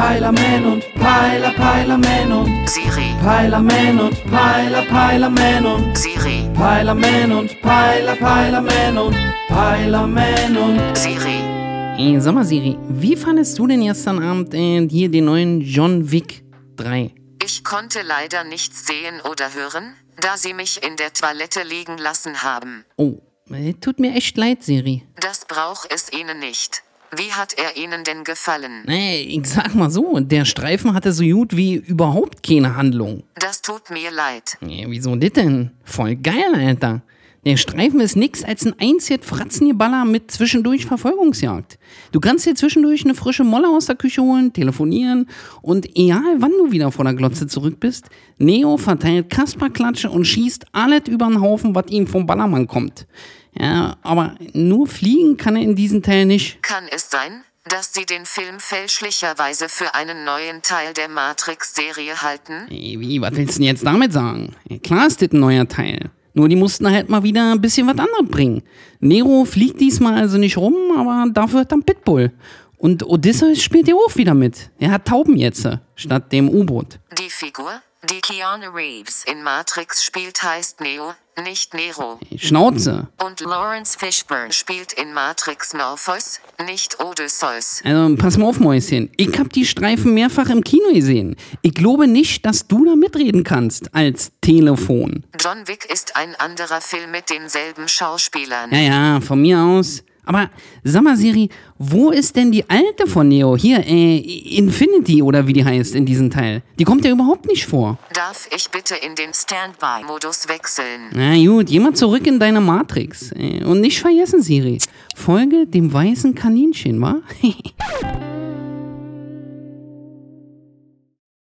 Peilerman und Peiler, Peilerman und Siri, Peilerman und Peiler, Peilerman und Siri, Peilerman und Peiler, Peilerman und Peilerman und Siri. Ey, sag mal, Siri, wie fandest du denn gestern Abend äh, hier den neuen John Wick 3? Ich konnte leider nichts sehen oder hören, da sie mich in der Toilette liegen lassen haben. Oh, äh, tut mir echt leid, Siri. Das braucht es Ihnen nicht. Wie hat er Ihnen denn gefallen? Nee, ich sag mal so, der Streifen hatte so gut wie überhaupt keine Handlung. Das tut mir leid. Nee, wieso das denn? Voll geil, Alter. Der Streifen ist nix als ein einziges Fratzengeballer mit zwischendurch Verfolgungsjagd. Du kannst dir zwischendurch eine frische Molle aus der Küche holen, telefonieren und egal wann du wieder vor der Glotze zurück bist, Neo verteilt Kasperklatsche und schießt alles über den Haufen, was ihm vom Ballermann kommt. Ja, aber nur fliegen kann er in diesem Teil nicht. Kann es sein, dass Sie den Film fälschlicherweise für einen neuen Teil der Matrix-Serie halten? Ey, Wie, was willst du denn jetzt damit sagen? Klar ist das ein neuer Teil. Nur die mussten halt mal wieder ein bisschen was anderes bringen. Nero fliegt diesmal also nicht rum, aber dafür dann Pitbull. Und Odysseus spielt ja auch wieder mit. Er hat Tauben jetzt, statt dem U-Boot. Die Figur, die Keanu Reeves in Matrix spielt, heißt Neo, nicht Nero. Schnauze. Und Lawrence Fishburne spielt in Matrix Morpheus, nicht Odysseus. Also, pass mal auf, Mäuschen. Ich hab die Streifen mehrfach im Kino gesehen. Ich glaube nicht, dass du da mitreden kannst als Telefon. John Wick ist ein anderer Film mit denselben Schauspielern. Ja, ja, von mir aus. Aber sag mal, Siri, wo ist denn die alte von Neo? Hier, äh, Infinity oder wie die heißt in diesem Teil. Die kommt ja überhaupt nicht vor. Darf ich bitte in den Standby-Modus wechseln? Na gut, mal zurück in deine Matrix. Äh, Und nicht vergessen, Siri. Folge dem weißen Kaninchen, wa?